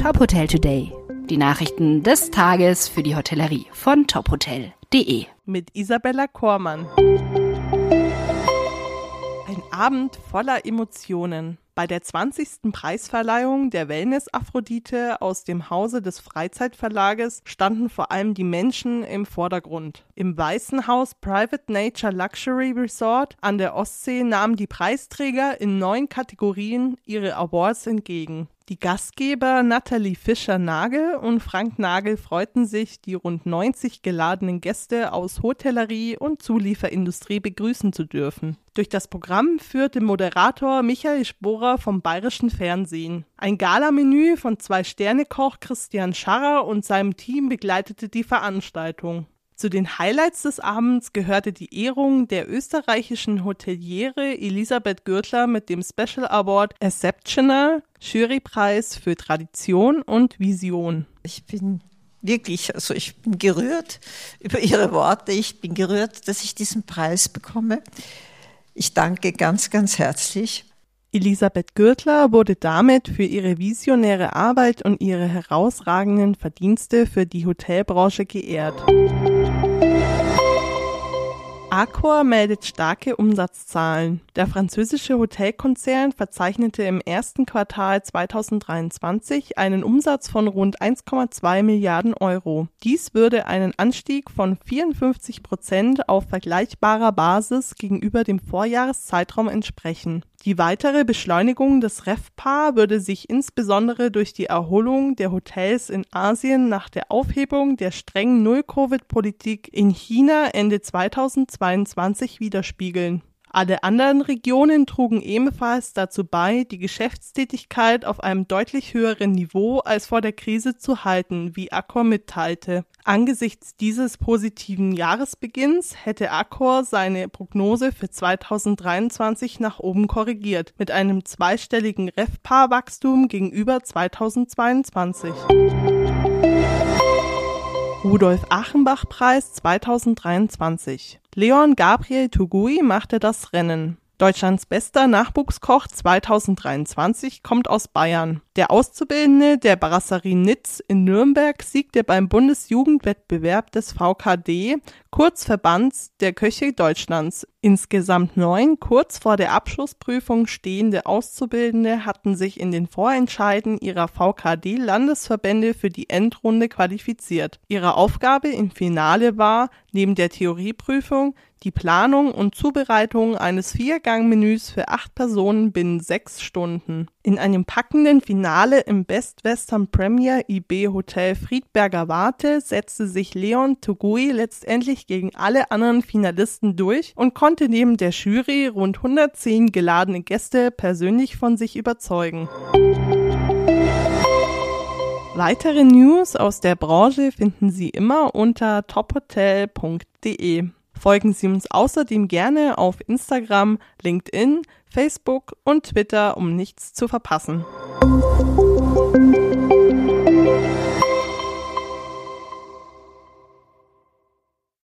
Top Hotel Today. Die Nachrichten des Tages für die Hotellerie von tophotel.de. Mit Isabella Kormann. Ein Abend voller Emotionen. Bei der 20. Preisverleihung der Wellness Aphrodite aus dem Hause des Freizeitverlages standen vor allem die Menschen im Vordergrund. Im Weißen Haus Private Nature Luxury Resort an der Ostsee nahmen die Preisträger in neun Kategorien ihre Awards entgegen. Die Gastgeber Nathalie Fischer-Nagel und Frank Nagel freuten sich, die rund 90 geladenen Gäste aus Hotellerie und Zulieferindustrie begrüßen zu dürfen. Durch das Programm führte Moderator Michael Sporer vom Bayerischen Fernsehen. Ein Galamenü von Zwei-Sterne-Koch Christian Scharrer und seinem Team begleitete die Veranstaltung. Zu den Highlights des Abends gehörte die Ehrung der österreichischen Hoteliere Elisabeth Gürtler mit dem Special Award Exceptional Jurypreis für Tradition und Vision. Ich bin wirklich, also ich bin gerührt über Ihre Worte. Ich bin gerührt, dass ich diesen Preis bekomme. Ich danke ganz, ganz herzlich. Elisabeth Gürtler wurde damit für ihre visionäre Arbeit und ihre herausragenden Verdienste für die Hotelbranche geehrt. Accor meldet starke Umsatzzahlen. Der französische Hotelkonzern verzeichnete im ersten Quartal 2023 einen Umsatz von rund 1,2 Milliarden Euro. Dies würde einen Anstieg von 54 Prozent auf vergleichbarer Basis gegenüber dem Vorjahreszeitraum entsprechen. Die weitere Beschleunigung des RevPAR würde sich insbesondere durch die Erholung der Hotels in Asien nach der Aufhebung der strengen Null-Covid-Politik in China Ende 2022 widerspiegeln alle anderen Regionen trugen ebenfalls dazu bei, die Geschäftstätigkeit auf einem deutlich höheren Niveau als vor der Krise zu halten, wie Accor mitteilte. Angesichts dieses positiven Jahresbeginns hätte Accor seine Prognose für 2023 nach oben korrigiert, mit einem zweistelligen RevPAR-Wachstum gegenüber 2022. Rudolf Achenbach Preis 2023. Leon Gabriel Tugui machte das Rennen. Deutschlands bester Nachwuchskoch 2023 kommt aus Bayern. Der Auszubildende der Brasserie Nitz in Nürnberg siegte beim Bundesjugendwettbewerb des VKD, kurz Verbands der Köche Deutschlands. Insgesamt neun kurz vor der Abschlussprüfung stehende Auszubildende hatten sich in den Vorentscheiden ihrer VKD-Landesverbände für die Endrunde qualifiziert. Ihre Aufgabe im Finale war, neben der Theorieprüfung, die Planung und Zubereitung eines Viergangmenüs für acht Personen binnen sechs Stunden. In einem packenden Finale im Best Western Premier IB Hotel Friedberger Warte setzte sich Leon Togui letztendlich gegen alle anderen Finalisten durch und konnte neben der Jury rund 110 geladene Gäste persönlich von sich überzeugen. Weitere News aus der Branche finden Sie immer unter tophotel.de. Folgen Sie uns außerdem gerne auf Instagram, LinkedIn, Facebook und Twitter, um nichts zu verpassen.